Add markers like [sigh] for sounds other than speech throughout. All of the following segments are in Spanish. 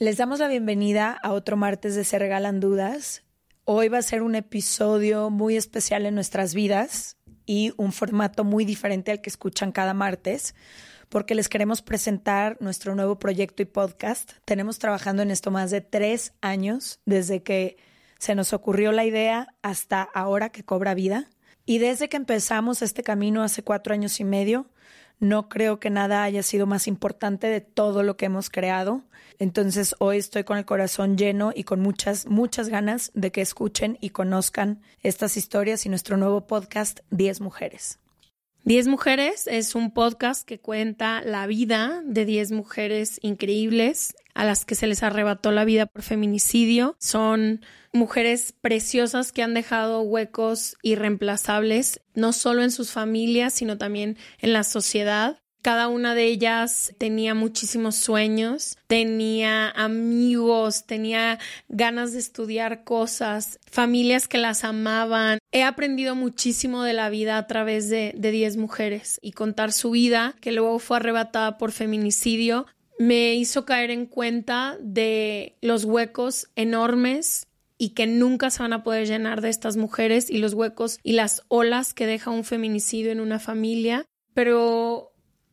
Les damos la bienvenida a otro martes de Se Regalan Dudas. Hoy va a ser un episodio muy especial en nuestras vidas y un formato muy diferente al que escuchan cada martes, porque les queremos presentar nuestro nuevo proyecto y podcast. Tenemos trabajando en esto más de tres años, desde que se nos ocurrió la idea hasta ahora que cobra vida. Y desde que empezamos este camino hace cuatro años y medio, no creo que nada haya sido más importante de todo lo que hemos creado. Entonces hoy estoy con el corazón lleno y con muchas, muchas ganas de que escuchen y conozcan estas historias y nuestro nuevo podcast 10 Mujeres. 10 Mujeres es un podcast que cuenta la vida de 10 mujeres increíbles a las que se les arrebató la vida por feminicidio. Son mujeres preciosas que han dejado huecos irreemplazables, no solo en sus familias, sino también en la sociedad. Cada una de ellas tenía muchísimos sueños, tenía amigos, tenía ganas de estudiar cosas, familias que las amaban. He aprendido muchísimo de la vida a través de 10 mujeres y contar su vida, que luego fue arrebatada por feminicidio, me hizo caer en cuenta de los huecos enormes y que nunca se van a poder llenar de estas mujeres y los huecos y las olas que deja un feminicidio en una familia, pero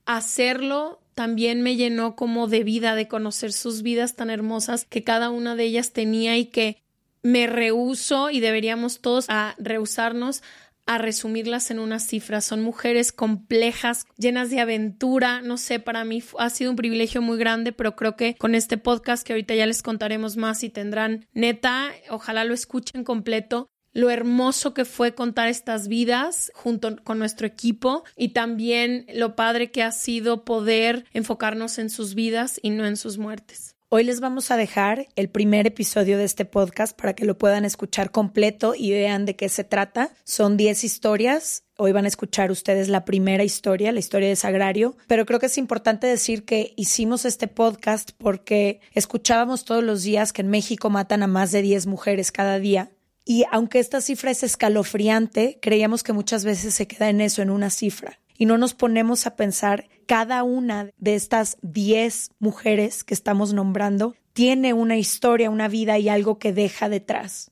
hacerlo también me llenó como de vida, de conocer sus vidas tan hermosas que cada una de ellas tenía y que me rehuso y deberíamos todos a rehusarnos a resumirlas en una cifra. Son mujeres complejas, llenas de aventura. No sé, para mí ha sido un privilegio muy grande, pero creo que con este podcast que ahorita ya les contaremos más y tendrán neta, ojalá lo escuchen completo lo hermoso que fue contar estas vidas junto con nuestro equipo y también lo padre que ha sido poder enfocarnos en sus vidas y no en sus muertes. Hoy les vamos a dejar el primer episodio de este podcast para que lo puedan escuchar completo y vean de qué se trata. Son 10 historias. Hoy van a escuchar ustedes la primera historia, la historia de Sagrario, pero creo que es importante decir que hicimos este podcast porque escuchábamos todos los días que en México matan a más de 10 mujeres cada día. Y aunque esta cifra es escalofriante, creíamos que muchas veces se queda en eso, en una cifra y no nos ponemos a pensar cada una de estas 10 mujeres que estamos nombrando tiene una historia, una vida y algo que deja detrás.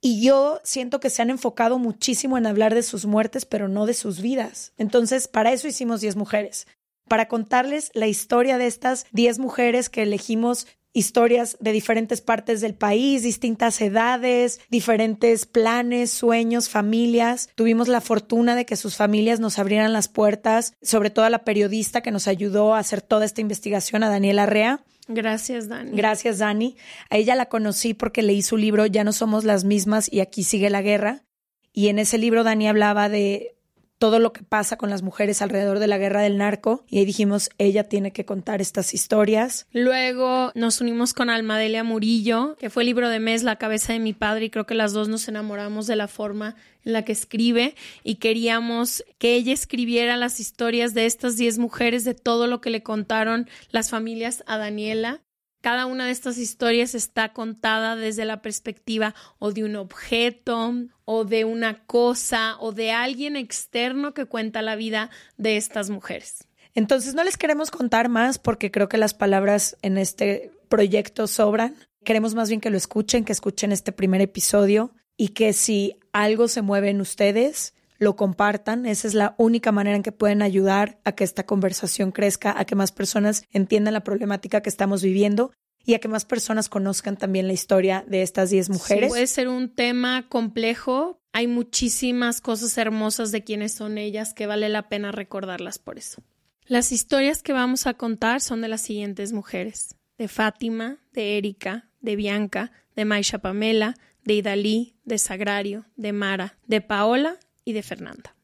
Y yo siento que se han enfocado muchísimo en hablar de sus muertes, pero no de sus vidas. Entonces, para eso hicimos 10 mujeres, para contarles la historia de estas 10 mujeres que elegimos historias de diferentes partes del país, distintas edades, diferentes planes, sueños, familias. Tuvimos la fortuna de que sus familias nos abrieran las puertas, sobre todo a la periodista que nos ayudó a hacer toda esta investigación, a Daniela Rea. Gracias, Dani. Gracias, Dani. A ella la conocí porque leí su libro Ya no somos las mismas y aquí sigue la guerra. Y en ese libro Dani hablaba de todo lo que pasa con las mujeres alrededor de la guerra del narco y ahí dijimos, ella tiene que contar estas historias. Luego nos unimos con Almadelia Murillo, que fue el libro de mes La cabeza de mi padre y creo que las dos nos enamoramos de la forma en la que escribe y queríamos que ella escribiera las historias de estas 10 mujeres, de todo lo que le contaron las familias a Daniela. Cada una de estas historias está contada desde la perspectiva o de un objeto o de una cosa o de alguien externo que cuenta la vida de estas mujeres. Entonces no les queremos contar más porque creo que las palabras en este proyecto sobran. Queremos más bien que lo escuchen, que escuchen este primer episodio y que si algo se mueve en ustedes, lo compartan. Esa es la única manera en que pueden ayudar a que esta conversación crezca, a que más personas entiendan la problemática que estamos viviendo y a que más personas conozcan también la historia de estas 10 mujeres. puede ser un tema complejo. Hay muchísimas cosas hermosas de quiénes son ellas que vale la pena recordarlas por eso. Las historias que vamos a contar son de las siguientes mujeres: de Fátima, de Erika, de Bianca, de Maisha Pamela, de Idalí, de Sagrario, de Mara, de Paola y de Fernanda.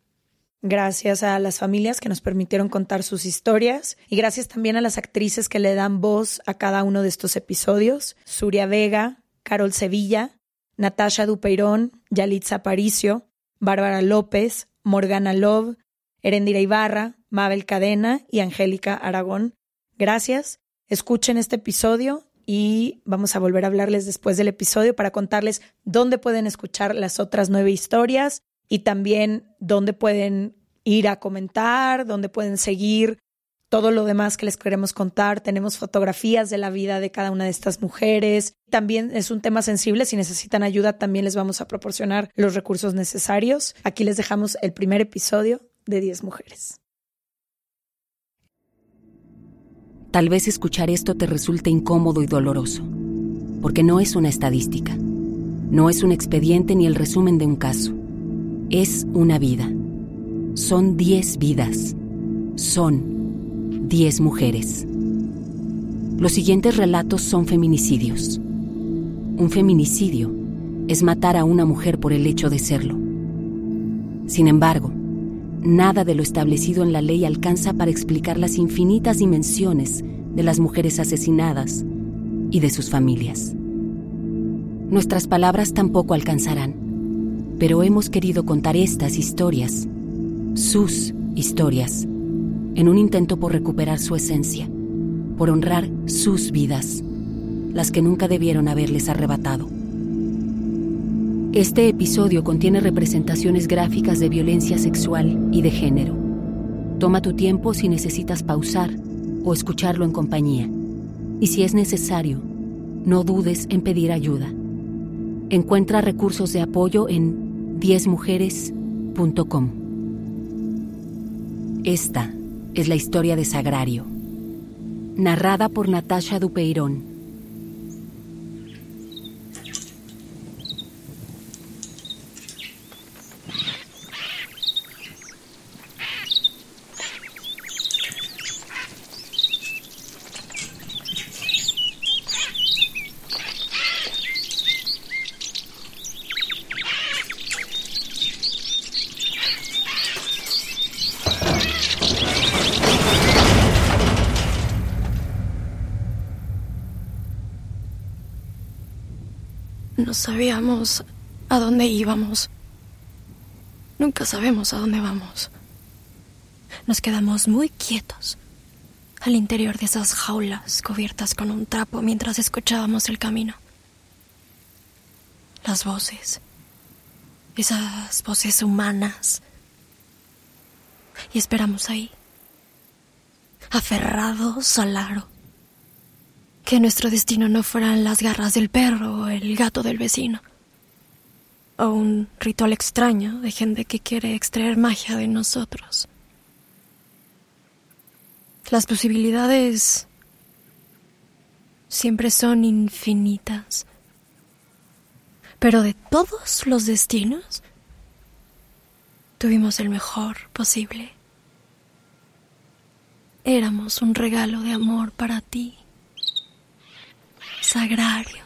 Gracias a las familias que nos permitieron contar sus historias y gracias también a las actrices que le dan voz a cada uno de estos episodios. Suria Vega, Carol Sevilla, Natasha Dupeirón, Yalitza Aparicio, Bárbara López, Morgana Love, Erendira Ibarra, Mabel Cadena y Angélica Aragón. Gracias. Escuchen este episodio y vamos a volver a hablarles después del episodio para contarles dónde pueden escuchar las otras nueve historias y también dónde pueden ir a comentar, dónde pueden seguir todo lo demás que les queremos contar. Tenemos fotografías de la vida de cada una de estas mujeres. También es un tema sensible. Si necesitan ayuda, también les vamos a proporcionar los recursos necesarios. Aquí les dejamos el primer episodio de 10 mujeres. Tal vez escuchar esto te resulte incómodo y doloroso, porque no es una estadística, no es un expediente ni el resumen de un caso es una vida. Son diez vidas. Son diez mujeres. Los siguientes relatos son feminicidios. Un feminicidio es matar a una mujer por el hecho de serlo. Sin embargo, nada de lo establecido en la ley alcanza para explicar las infinitas dimensiones de las mujeres asesinadas y de sus familias. Nuestras palabras tampoco alcanzarán pero hemos querido contar estas historias, sus historias, en un intento por recuperar su esencia, por honrar sus vidas, las que nunca debieron haberles arrebatado. Este episodio contiene representaciones gráficas de violencia sexual y de género. Toma tu tiempo si necesitas pausar o escucharlo en compañía. Y si es necesario, no dudes en pedir ayuda. Encuentra recursos de apoyo en 10mujeres.com. Esta es la historia de Sagrario, narrada por Natasha Dupeirón. No a dónde íbamos. Nunca sabemos a dónde vamos. Nos quedamos muy quietos al interior de esas jaulas cubiertas con un trapo mientras escuchábamos el camino. Las voces, esas voces humanas. Y esperamos ahí, aferrados al aro que nuestro destino no fueran las garras del perro o el gato del vecino. O un ritual extraño de gente que quiere extraer magia de nosotros. Las posibilidades siempre son infinitas. Pero de todos los destinos, tuvimos el mejor posible. Éramos un regalo de amor para ti sagrario.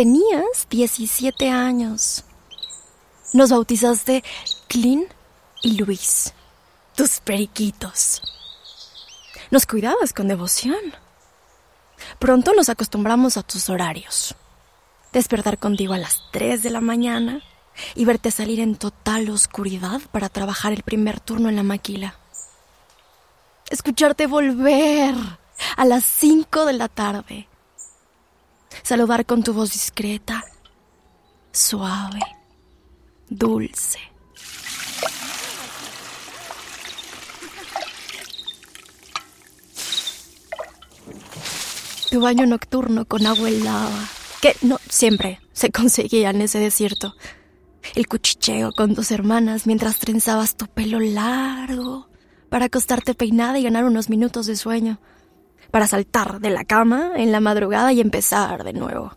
Tenías 17 años. Nos bautizaste Clint y Luis, tus periquitos. Nos cuidabas con devoción. Pronto nos acostumbramos a tus horarios despertar contigo a las 3 de la mañana y verte salir en total oscuridad para trabajar el primer turno en la maquila. Escucharte volver a las 5 de la tarde. Saludar con tu voz discreta, suave, dulce. Tu baño nocturno con agua helada que no siempre se conseguía en ese desierto. El cuchicheo con tus hermanas mientras trenzabas tu pelo largo para acostarte peinada y ganar unos minutos de sueño, para saltar de la cama en la madrugada y empezar de nuevo,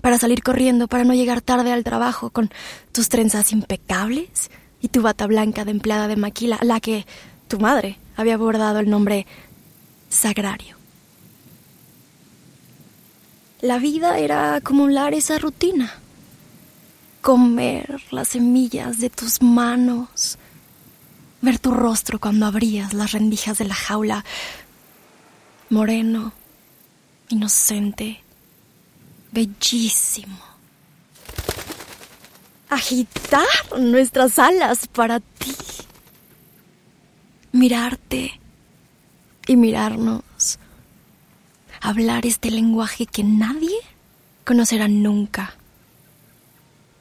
para salir corriendo para no llegar tarde al trabajo con tus trenzas impecables y tu bata blanca de empleada de maquila, la que tu madre había bordado el nombre Sagrario. La vida era acumular esa rutina. Comer las semillas de tus manos. Ver tu rostro cuando abrías las rendijas de la jaula. Moreno, inocente, bellísimo. Agitar nuestras alas para ti. Mirarte y mirarnos, hablar este lenguaje que nadie conocerá nunca,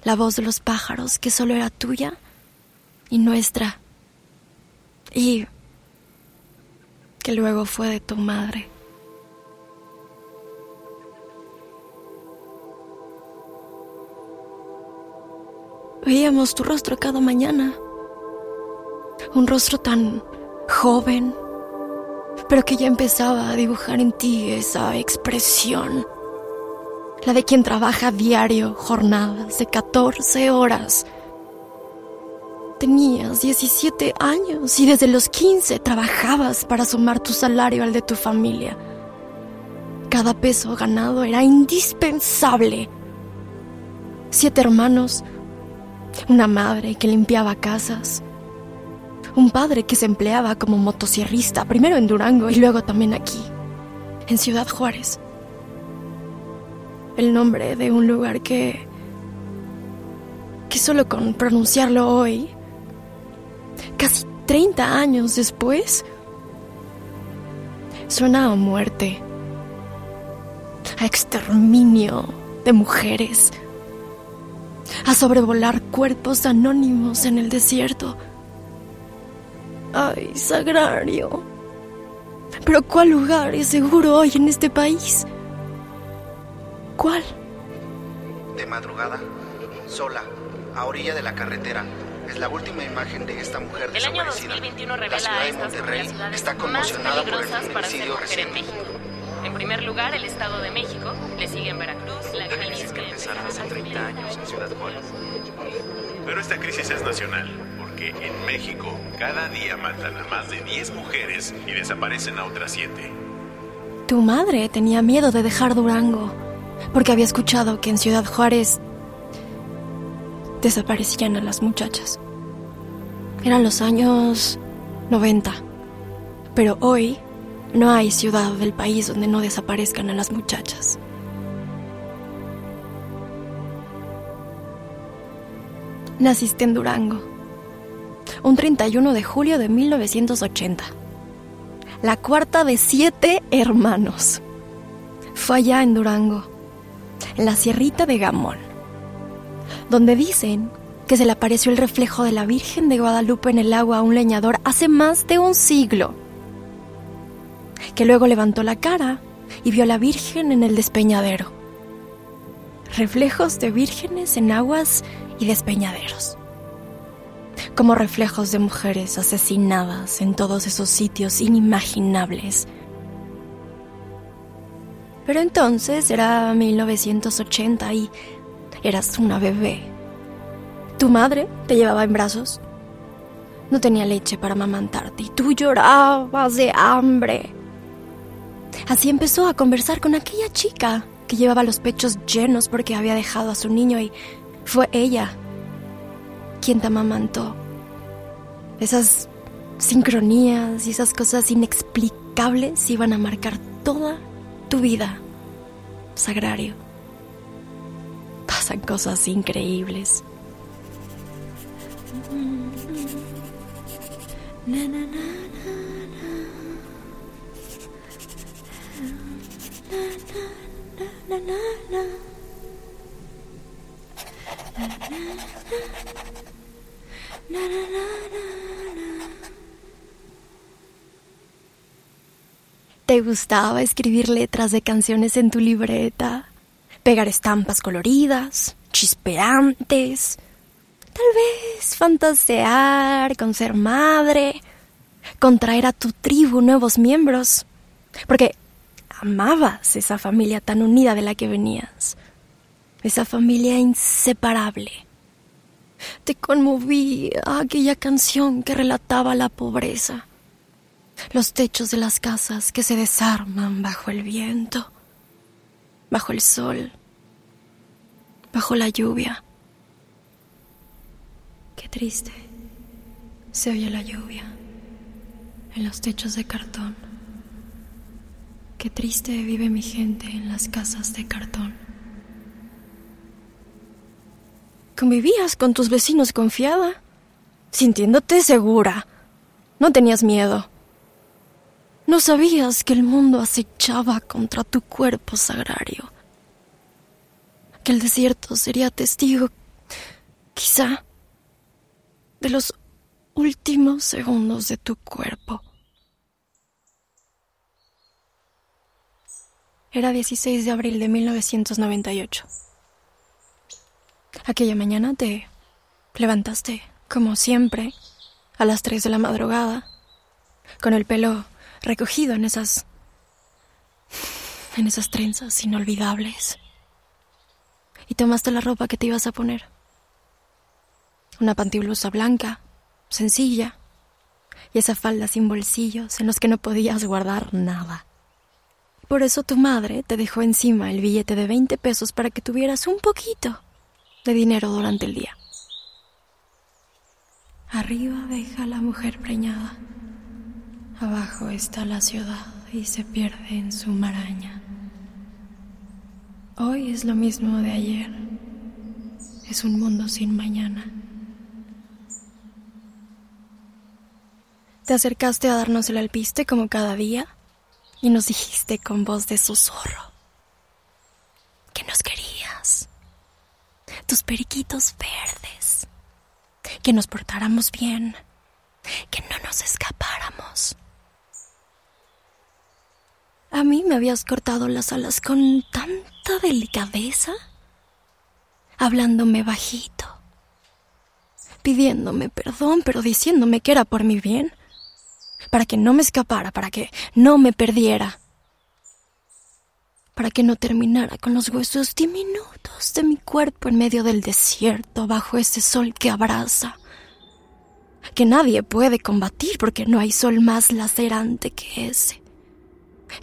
la voz de los pájaros que solo era tuya y nuestra, y que luego fue de tu madre. Veíamos tu rostro cada mañana, un rostro tan joven, pero que ya empezaba a dibujar en ti esa expresión, la de quien trabaja diario, jornadas de 14 horas. Tenías 17 años y desde los 15 trabajabas para sumar tu salario al de tu familia. Cada peso ganado era indispensable. Siete hermanos, una madre que limpiaba casas, un padre que se empleaba como motosierrista, primero en Durango y luego también aquí, en Ciudad Juárez. El nombre de un lugar que... que solo con pronunciarlo hoy, casi 30 años después, suena a muerte, a exterminio de mujeres, a sobrevolar cuerpos anónimos en el desierto Ay, Sagrario. Pero ¿cuál lugar es seguro hoy en este país? ¿Cuál? De madrugada, sola, a orilla de la carretera. Es la última imagen de esta mujer El año desaparecida. 2021 la revela ciudad a de Monterrey está conmocionada por el feminicidio en reciente. México. En primer lugar, el Estado de México, le siguen Veracruz, la La crisis que empezaron hace 30 años en Ciudad Juárez. Pero esta crisis es nacional, porque en México cada día matan a más de 10 mujeres y desaparecen a otras 7. Tu madre tenía miedo de dejar Durango, porque había escuchado que en Ciudad Juárez desaparecían a las muchachas. Eran los años 90, pero hoy no hay ciudad del país donde no desaparezcan a las muchachas. Naciste en Durango, un 31 de julio de 1980 la cuarta de siete hermanos. Fue allá en Durango, en la sierrita de Gamón, donde dicen que se le apareció el reflejo de la Virgen de Guadalupe en el agua a un leñador hace más de un siglo, que luego levantó la cara y vio a la Virgen en el despeñadero. Reflejos de vírgenes en aguas y despeñaderos como reflejos de mujeres asesinadas en todos esos sitios inimaginables. Pero entonces era 1980 y eras una bebé. Tu madre te llevaba en brazos. No tenía leche para amamantarte y tú llorabas de hambre. Así empezó a conversar con aquella chica que llevaba los pechos llenos porque había dejado a su niño y fue ella quien te amamantó. Esas sincronías y esas cosas inexplicables iban a marcar toda tu vida, Sagrario. Pasan cosas increíbles. ¿Te gustaba escribir letras de canciones en tu libreta? Pegar estampas coloridas, chispeantes. Tal vez fantasear con ser madre, con traer a tu tribu nuevos miembros. Porque amabas esa familia tan unida de la que venías. Esa familia inseparable. Te conmovía aquella canción que relataba la pobreza, Los techos de las casas que se desarman bajo el viento, bajo el sol, bajo la lluvia. Qué triste se oye la lluvia en los techos de cartón. Qué triste vive mi gente en las casas de cartón. Convivías con tus vecinos confiada, sintiéndote segura. No tenías miedo. No sabías que el mundo acechaba contra tu cuerpo sagrario. Que el desierto sería testigo, quizá, de los últimos segundos de tu cuerpo. Era 16 de abril de 1998. Aquella mañana te levantaste, como siempre, a las 3 de la madrugada, con el pelo recogido en esas... en esas trenzas inolvidables. Y tomaste la ropa que te ibas a poner. Una pantiblusa blanca, sencilla, y esa falda sin bolsillos en los que no podías guardar nada. Por eso tu madre te dejó encima el billete de 20 pesos para que tuvieras un poquito de dinero durante el día. Arriba deja la mujer preñada. Abajo está la ciudad y se pierde en su maraña. Hoy es lo mismo de ayer. Es un mundo sin mañana. Te acercaste a darnos el alpiste como cada día y nos dijiste con voz de susurro que nos querías, tus periquitos verdes, que nos portáramos bien, que no nos escapáramos. A mí me habías cortado las alas con tanta delicadeza, hablándome bajito, pidiéndome perdón, pero diciéndome que era por mi bien para que no me escapara, para que no me perdiera, para que no terminara con los huesos diminutos de mi cuerpo en medio del desierto bajo ese sol que abraza, que nadie puede combatir porque no hay sol más lacerante que ese,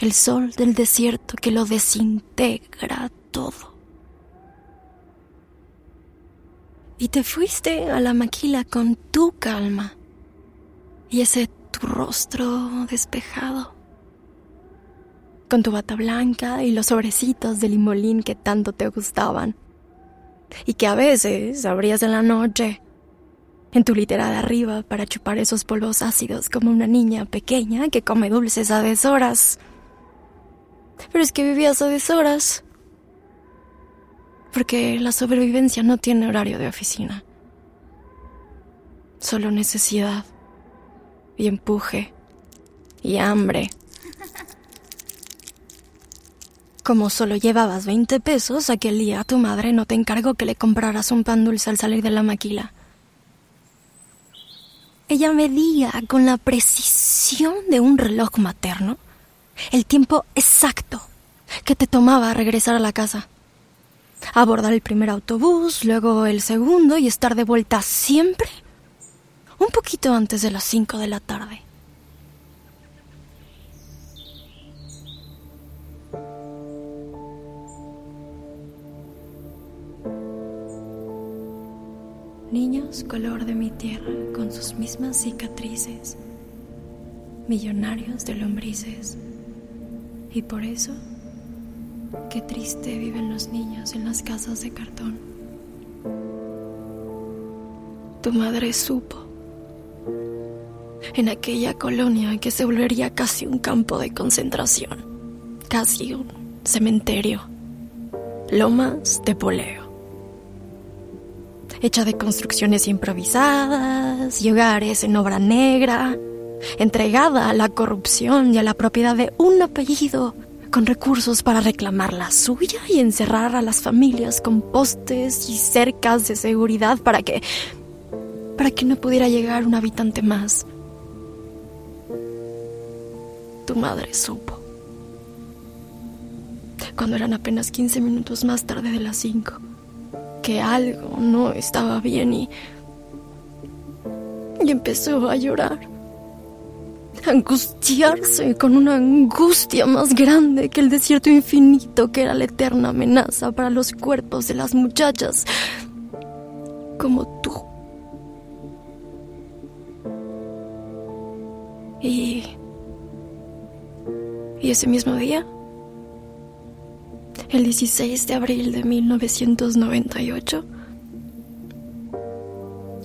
el sol del desierto que lo desintegra todo. Y te fuiste a la maquila con tu calma y ese tu rostro despejado, con tu bata blanca y los sobrecitos de limolín que tanto te gustaban, y que a veces abrías en la noche, en tu litera de arriba para chupar esos polvos ácidos como una niña pequeña que come dulces a deshoras. Pero es que vivías a deshoras. Porque la sobrevivencia no tiene horario de oficina. Solo necesidad y empuje y hambre. Como solo llevabas 20 pesos, aquel día tu madre no te encargó que le compraras un pan dulce al salir de la maquila. Ella medía con la precisión de un reloj materno el tiempo exacto que te tomaba regresar a la casa. Abordar el primer autobús, luego el segundo y estar de vuelta siempre un poquito antes de las cinco de la tarde. Niños color de mi tierra con sus mismas cicatrices, millonarios de lombrices. Y por eso, qué triste viven los niños en las casas de cartón. Tu madre supo en aquella colonia que se volvería casi un campo de concentración, casi un cementerio, lomas de poleo, hecha de construcciones improvisadas y hogares en obra negra, entregada a la corrupción y a la propiedad de un apellido con recursos para reclamar la suya y encerrar a las familias con postes y cercas de seguridad para que para que no pudiera llegar un habitante más tu madre supo. Cuando eran apenas 15 minutos más tarde de las 5, que algo no estaba bien y. y empezó a llorar. Angustiarse con una angustia más grande que el desierto infinito que era la eterna amenaza para los cuerpos de las muchachas como tú. Y... Y ese mismo día, el 16 de abril de 1998,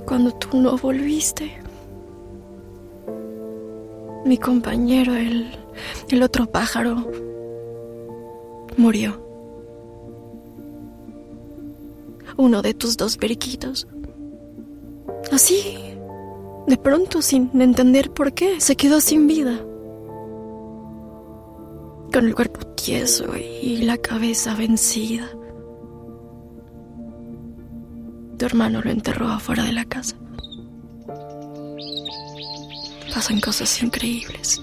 cuando tú no volviste, mi compañero, el, el otro pájaro, murió. Uno de tus dos periquitos. Así, de pronto, sin entender por qué, se quedó sin vida. Con el cuerpo tieso y la cabeza vencida. Tu hermano lo enterró afuera de la casa pasan cosas increíbles.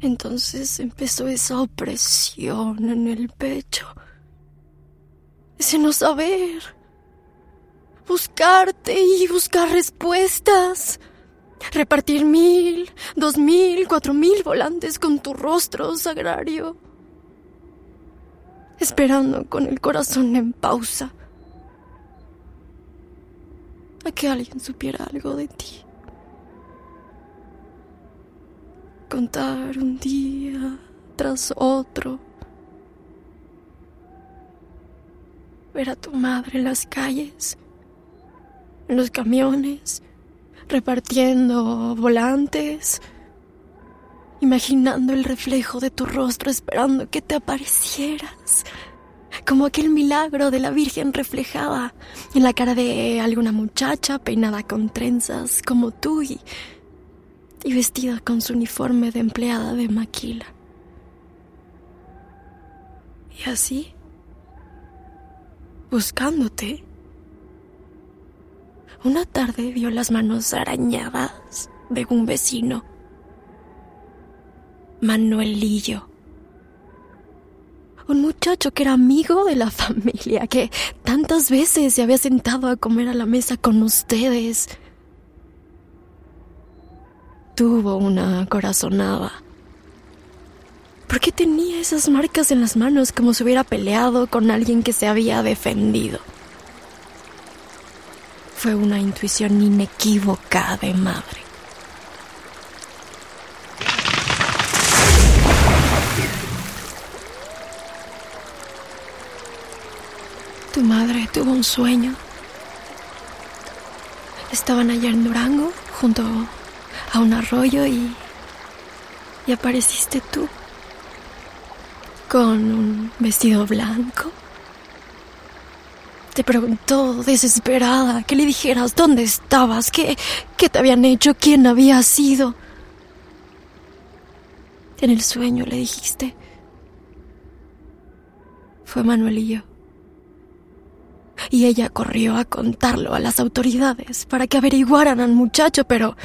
Entonces empezó esa opresión en el pecho. Ese no saber. Buscarte y buscar respuestas. Repartir mil, dos mil, cuatro mil volantes con tu rostro sagrario. Esperando con el corazón en pausa. A que alguien supiera algo de ti. Contar un día tras otro. Ver a tu madre en las calles, en los camiones, repartiendo volantes, imaginando el reflejo de tu rostro, esperando que te aparecieras, como aquel milagro de la Virgen reflejada en la cara de alguna muchacha peinada con trenzas como tú y, y vestida con su uniforme de empleada de maquila. Y así, buscándote, una tarde vio las manos arañadas de un vecino, Manuelillo. Un muchacho que era amigo de la [laughs] familia, que tantas veces se había sentado a comer a la mesa con ustedes. Tuvo una corazonada. ¿Por qué tenía esas marcas en las manos como si hubiera peleado con alguien que se había defendido? Fue una intuición inequívoca de madre. Tu madre tuvo un sueño. Estaban allá en Durango, junto a un arroyo y... y apareciste tú. Con un vestido blanco. Te preguntó desesperada que le dijeras dónde estabas, qué, qué te habían hecho, quién había sido. En el sueño le dijiste. Fue Manuelillo. Y ella corrió a contarlo a las autoridades para que averiguaran al muchacho, pero...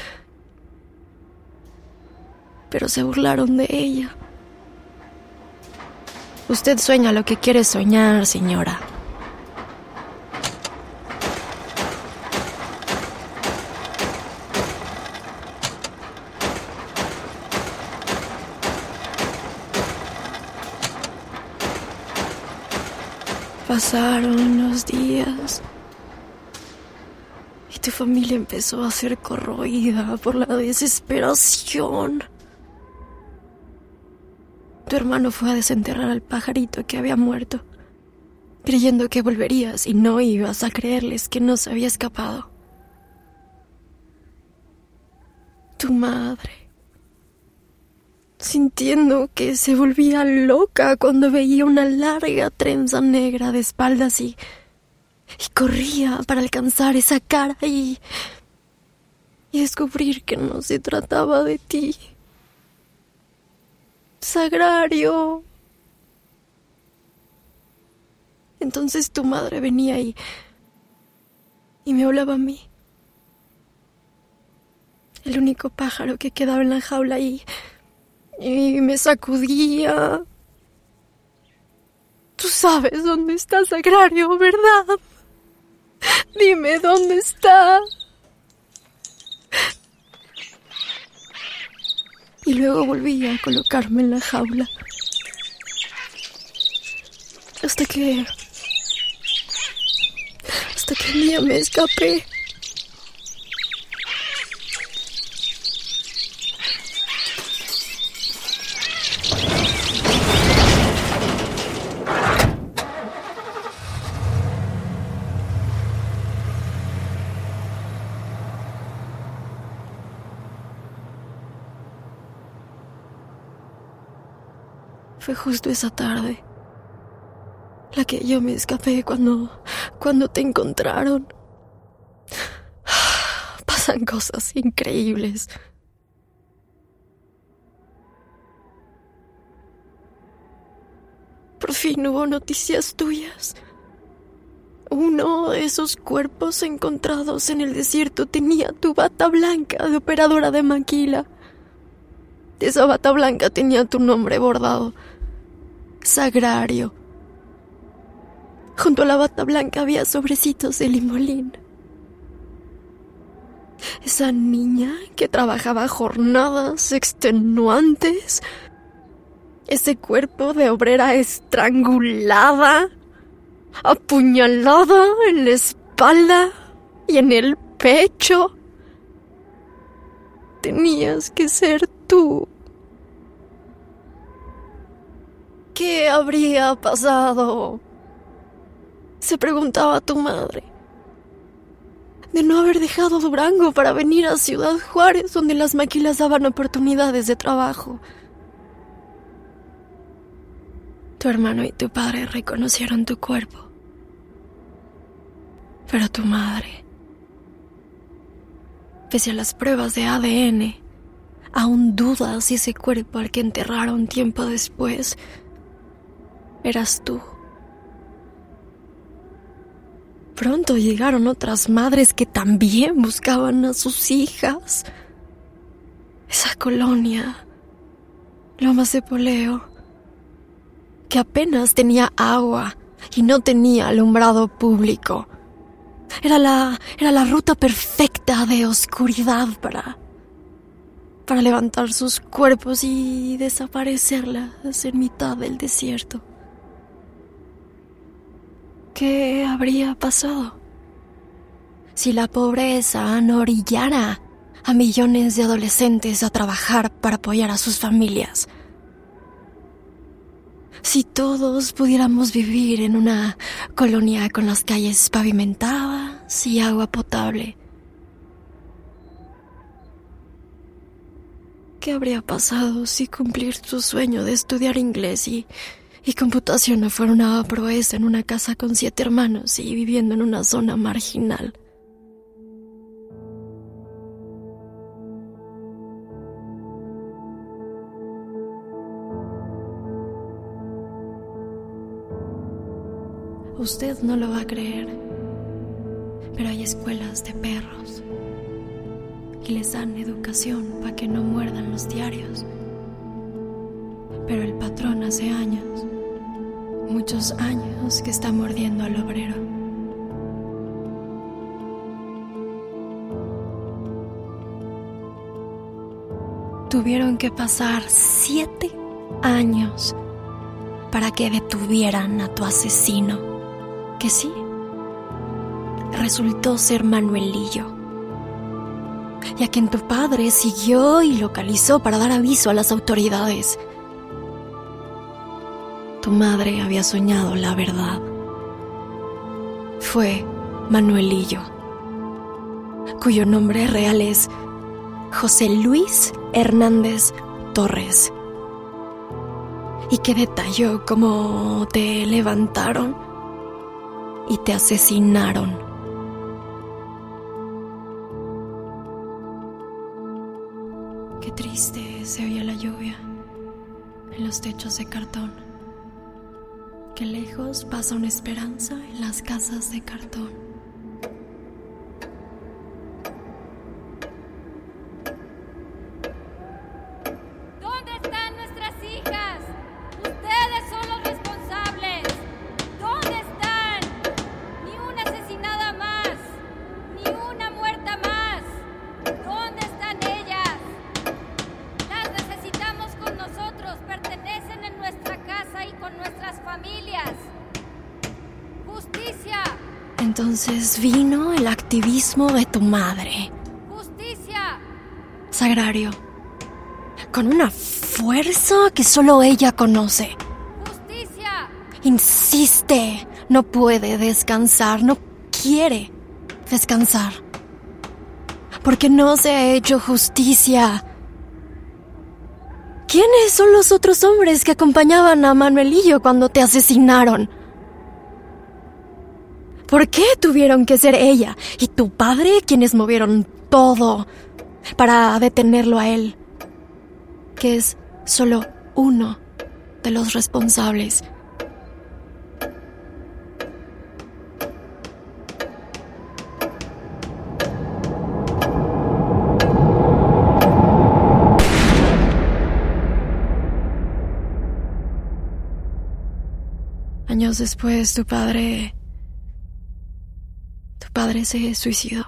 Pero se burlaron de ella. Usted sueña lo que quiere soñar, señora. Pasaron los días y tu familia empezó a ser corroída por la desesperación. Tu hermano fue a desenterrar al pajarito que había muerto, creyendo que volverías y no ibas a creerles que no se había escapado. Tu madre sintiendo que se volvía loca cuando veía una larga trenza negra de espaldas y, y corría para alcanzar esa cara y, y descubrir que no se trataba de ti. Sagrario. Entonces tu madre venía y, y me hablaba a mí. El único pájaro que quedaba en la jaula y, y me sacudía. Tú sabes dónde está Sagrario, ¿verdad? Dime dónde está. Y luego volví a colocarme en la jaula. Hasta que... Hasta que un día me escapé. Fue justo esa tarde la que yo me escapé cuando cuando te encontraron. [sighs] Pasan cosas increíbles. Por fin hubo noticias tuyas. Uno de esos cuerpos encontrados en el desierto tenía tu bata blanca de operadora de maquila. Esa bata blanca tenía tu nombre bordado. Sagrario. Junto a la bata blanca había sobrecitos de limolín. Esa niña que trabajaba jornadas extenuantes. Ese cuerpo de obrera estrangulada, apuñalada en la espalda y en el pecho. Tenías que ser tú. ¿Qué habría pasado? Se preguntaba tu madre. De no haber dejado Durango para venir a Ciudad Juárez, donde las maquilas daban oportunidades de trabajo. Tu hermano y tu padre reconocieron tu cuerpo. Pero tu madre, pese a las pruebas de ADN, aún duda si ese cuerpo al que enterraron tiempo después eras tú. Pronto llegaron otras madres que también buscaban a sus hijas. Esa colonia, Lomas de Poleo, que apenas tenía agua y no tenía alumbrado público. Era la, era la ruta perfecta de oscuridad para, para levantar sus cuerpos y desaparecerlas en mitad del desierto. ¿Qué habría pasado? Si la pobreza no orillara a millones de adolescentes a trabajar para apoyar a sus familias. Si todos pudiéramos vivir en una colonia con las calles pavimentadas y agua potable. ¿Qué habría pasado si cumplir tu sueño de estudiar inglés y y computación fuera una proeza en una casa con siete hermanos y viviendo en una zona marginal. Usted no lo va a creer, pero hay escuelas de perros y les dan educación para que no muerdan los diarios. Pero el patrón hace años muchos años que está mordiendo al obrero. Tuvieron que pasar siete años para que detuvieran a tu asesino, que sí, resultó ser Manuelillo, y a quien tu padre siguió y localizó para dar aviso a las autoridades. Madre había soñado la verdad. Fue Manuelillo, cuyo nombre real es José Luis Hernández Torres y que detalló cómo te levantaron y te asesinaron. Qué triste se oía la lluvia en los techos de cartón. Qué lejos pasa una esperanza en las casas de cartón. Activismo de tu madre. ¡Justicia! Sagrario. Con una fuerza que solo ella conoce. ¡Justicia! Insiste. No puede descansar. No quiere descansar. Porque no se ha hecho justicia. ¿Quiénes son los otros hombres que acompañaban a Manuelillo cuando te asesinaron? ¿Por qué tuvieron que ser ella y tu padre quienes movieron todo para detenerlo a él? Que es solo uno de los responsables. Años después, tu padre padre se suicidó.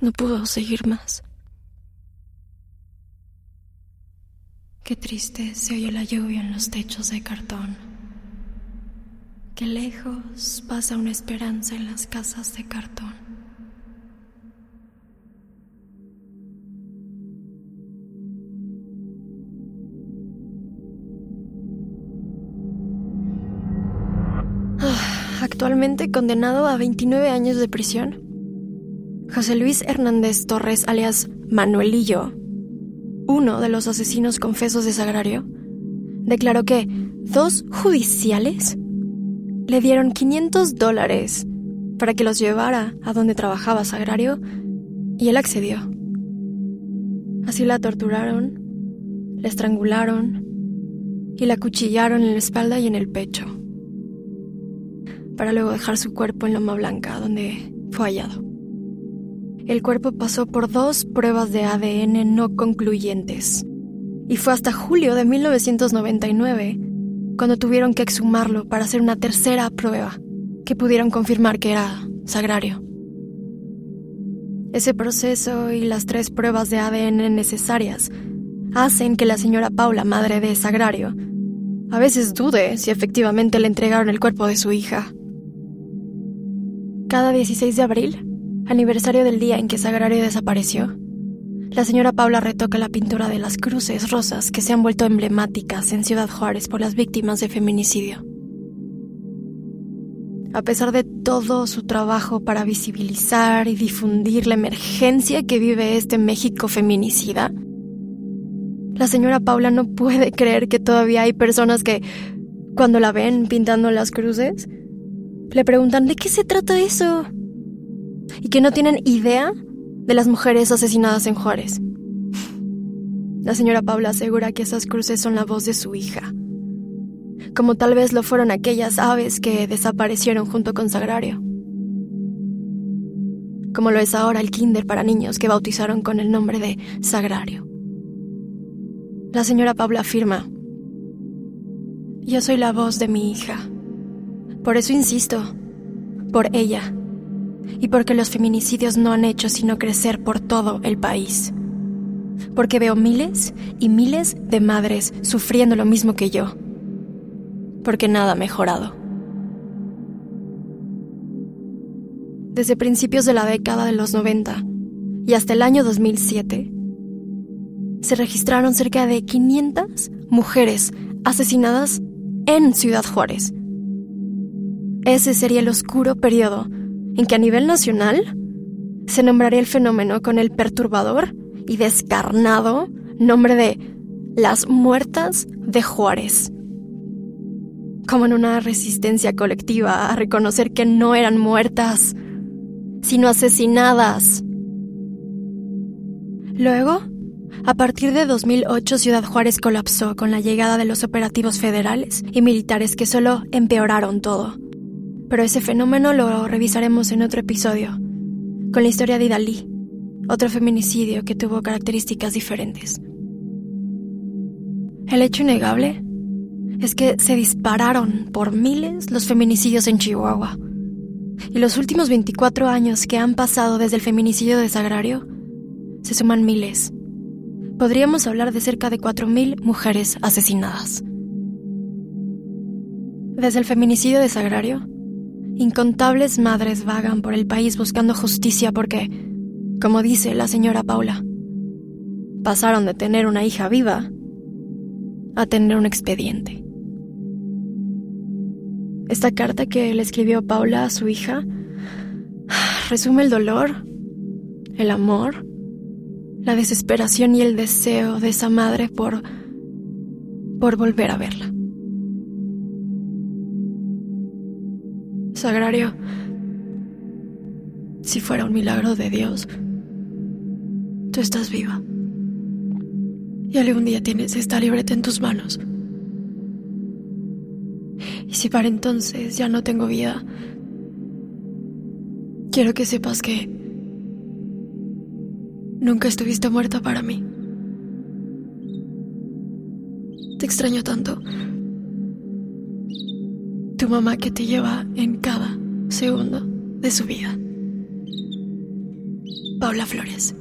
No pudo seguir más. Qué triste se oye la lluvia en los techos de cartón. Qué lejos pasa una esperanza en las casas de cartón. Actualmente condenado a 29 años de prisión. José Luis Hernández Torres, alias Manuelillo, uno de los asesinos confesos de Sagrario, declaró que dos judiciales le dieron 500 dólares para que los llevara a donde trabajaba Sagrario y él accedió. Así la torturaron, la estrangularon y la cuchillaron en la espalda y en el pecho para luego dejar su cuerpo en Loma Blanca, donde fue hallado. El cuerpo pasó por dos pruebas de ADN no concluyentes, y fue hasta julio de 1999 cuando tuvieron que exhumarlo para hacer una tercera prueba, que pudieron confirmar que era sagrario. Ese proceso y las tres pruebas de ADN necesarias hacen que la señora Paula, madre de Sagrario, a veces dude si efectivamente le entregaron el cuerpo de su hija. Cada 16 de abril, aniversario del día en que Sagrario desapareció, la señora Paula retoca la pintura de las cruces rosas que se han vuelto emblemáticas en Ciudad Juárez por las víctimas de feminicidio. A pesar de todo su trabajo para visibilizar y difundir la emergencia que vive este México feminicida, la señora Paula no puede creer que todavía hay personas que, cuando la ven pintando las cruces, le preguntan de qué se trata eso. Y que no tienen idea de las mujeres asesinadas en Juárez. La señora Paula asegura que esas cruces son la voz de su hija, como tal vez lo fueron aquellas aves que desaparecieron junto con Sagrario, como lo es ahora el kinder para niños que bautizaron con el nombre de Sagrario. La señora Paula afirma, yo soy la voz de mi hija. Por eso insisto, por ella, y porque los feminicidios no han hecho sino crecer por todo el país. Porque veo miles y miles de madres sufriendo lo mismo que yo. Porque nada ha mejorado. Desde principios de la década de los 90 y hasta el año 2007, se registraron cerca de 500 mujeres asesinadas en Ciudad Juárez ese sería el oscuro periodo en que a nivel nacional se nombraría el fenómeno con el perturbador y descarnado nombre de las muertas de Juárez. Como en una resistencia colectiva a reconocer que no eran muertas, sino asesinadas. Luego, a partir de 2008, Ciudad Juárez colapsó con la llegada de los operativos federales y militares que solo empeoraron todo. Pero ese fenómeno lo revisaremos en otro episodio, con la historia de Idalí, otro feminicidio que tuvo características diferentes. El hecho innegable es que se dispararon por miles los feminicidios en Chihuahua. Y los últimos 24 años que han pasado desde el feminicidio de Sagrario se suman miles. Podríamos hablar de cerca de 4.000 mujeres asesinadas. Desde el feminicidio de Sagrario, incontables madres vagan por el país buscando justicia porque, como dice la señora Paula, pasaron de tener una hija viva a tener un expediente. Esta carta que le escribió Paula a su hija [sighs] resume el dolor, el amor, la desesperación y el deseo de esa madre por por volver a verla. Sagrario, si fuera un milagro de Dios, tú estás viva. Y algún día tienes esta libreta en tus manos. Y si para entonces ya no tengo vida, quiero que sepas que nunca estuviste muerta para mí. Te extraño tanto. Tu mamá que te lleva en cada segundo de su vida. Paula Flores.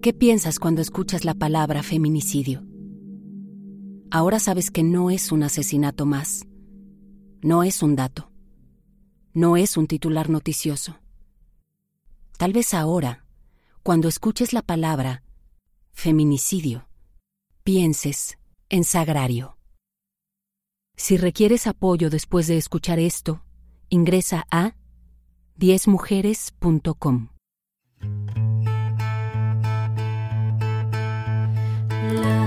¿Qué piensas cuando escuchas la palabra feminicidio? Ahora sabes que no es un asesinato más, no es un dato, no es un titular noticioso. Tal vez ahora, cuando escuches la palabra feminicidio, pienses en sagrario. Si requieres apoyo después de escuchar esto, ingresa a 10mujeres.com. La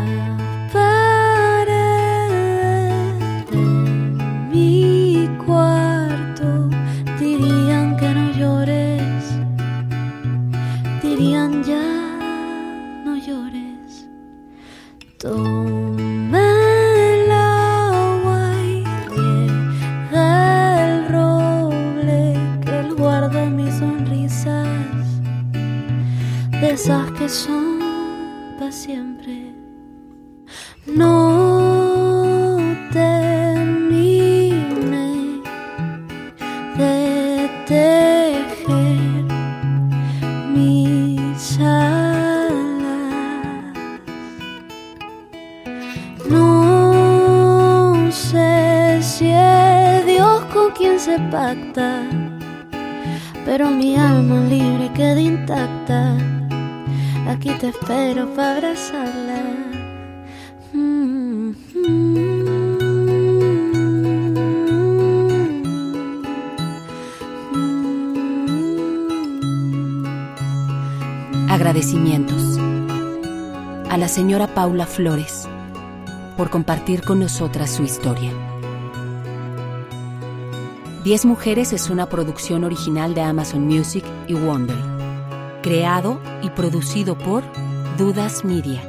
esas que son para siempre. No Agradecimientos a la señora Paula Flores por compartir con nosotras su historia. Diez Mujeres es una producción original de Amazon Music y Wondery, creado y producido por Dudas Media,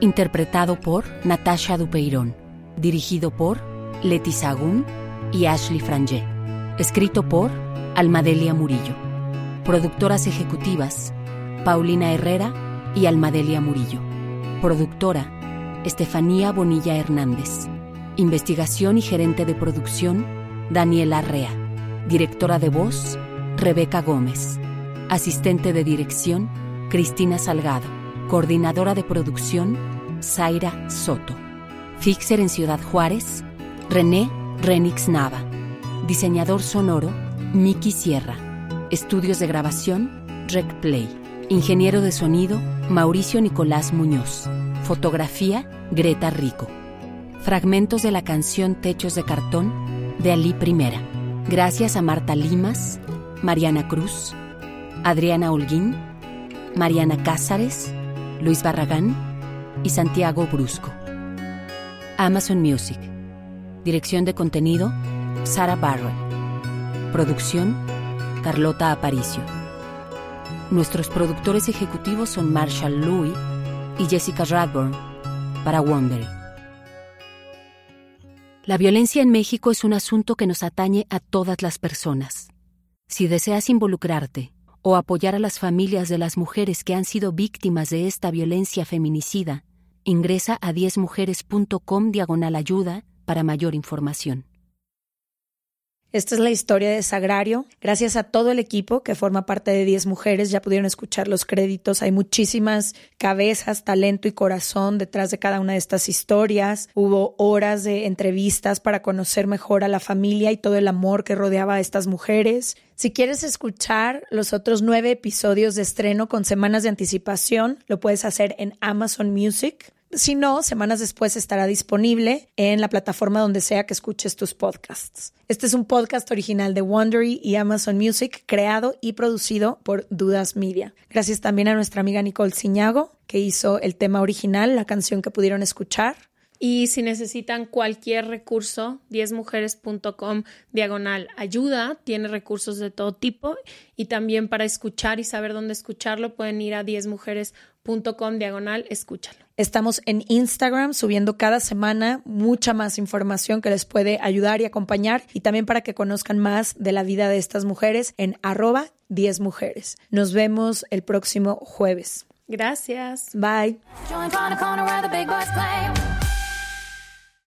interpretado por Natasha Dupeirón, dirigido por Leti Sagún y Ashley Frangé, escrito por Almadelia Murillo, productoras ejecutivas Paulina Herrera y Almadelia Murillo, productora Estefanía Bonilla Hernández, investigación y gerente de producción Daniela Rea, directora de voz Rebeca Gómez, asistente de dirección Cristina Salgado, coordinadora de producción Zaira Soto, fixer en Ciudad Juárez René Renix Nava, diseñador sonoro Miki Sierra, estudios de grabación Rec Play, ingeniero de sonido Mauricio Nicolás Muñoz, fotografía Greta Rico. Fragmentos de la canción Techos de Cartón de Ali Primera. Gracias a Marta Limas, Mariana Cruz, Adriana Holguín, Mariana Cázares, Luis Barragán y Santiago Brusco. Amazon Music. Dirección de contenido, Sara Barrett. Producción, Carlota Aparicio. Nuestros productores ejecutivos son Marshall Louis y Jessica Radburn para Wondery. La violencia en México es un asunto que nos atañe a todas las personas. Si deseas involucrarte o apoyar a las familias de las mujeres que han sido víctimas de esta violencia feminicida, ingresa a 10mujeres.com diagonal ayuda para mayor información. Esta es la historia de Sagrario. Gracias a todo el equipo que forma parte de 10 mujeres, ya pudieron escuchar los créditos. Hay muchísimas cabezas, talento y corazón detrás de cada una de estas historias. Hubo horas de entrevistas para conocer mejor a la familia y todo el amor que rodeaba a estas mujeres. Si quieres escuchar los otros nueve episodios de estreno con semanas de anticipación, lo puedes hacer en Amazon Music. Si no, semanas después estará disponible en la plataforma donde sea que escuches tus podcasts. Este es un podcast original de Wondery y Amazon Music, creado y producido por Dudas Media. Gracias también a nuestra amiga Nicole Ciñago, que hizo el tema original, la canción que pudieron escuchar. Y si necesitan cualquier recurso, 10mujeres.com diagonal ayuda, tiene recursos de todo tipo y también para escuchar y saber dónde escucharlo pueden ir a 10mujeres.com diagonal escúchalo. Estamos en Instagram subiendo cada semana mucha más información que les puede ayudar y acompañar y también para que conozcan más de la vida de estas mujeres en arroba 10 mujeres. Nos vemos el próximo jueves. Gracias. Bye.